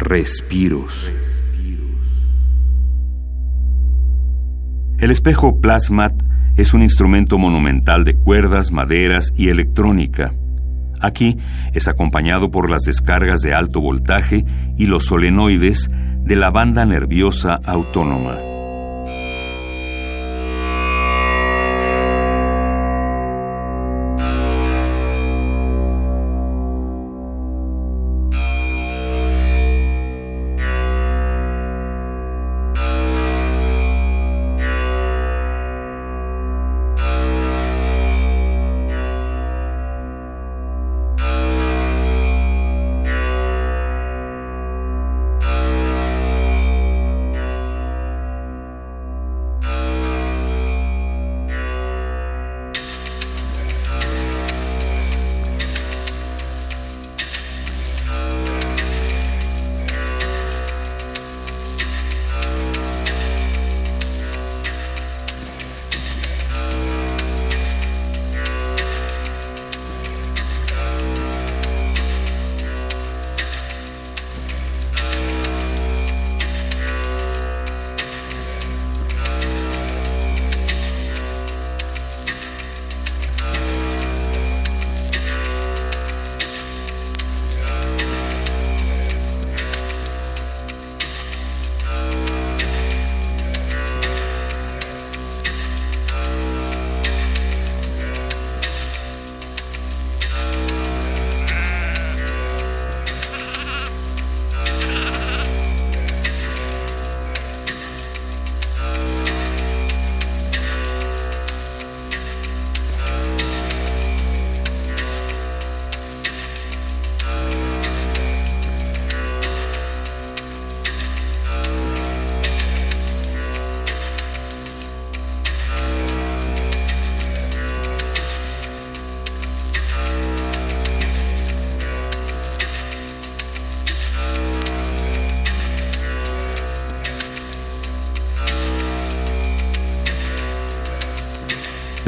Respiros. El espejo Plasmat es un instrumento monumental de cuerdas, maderas y electrónica. Aquí es acompañado por las descargas de alto voltaje y los solenoides de la banda nerviosa autónoma.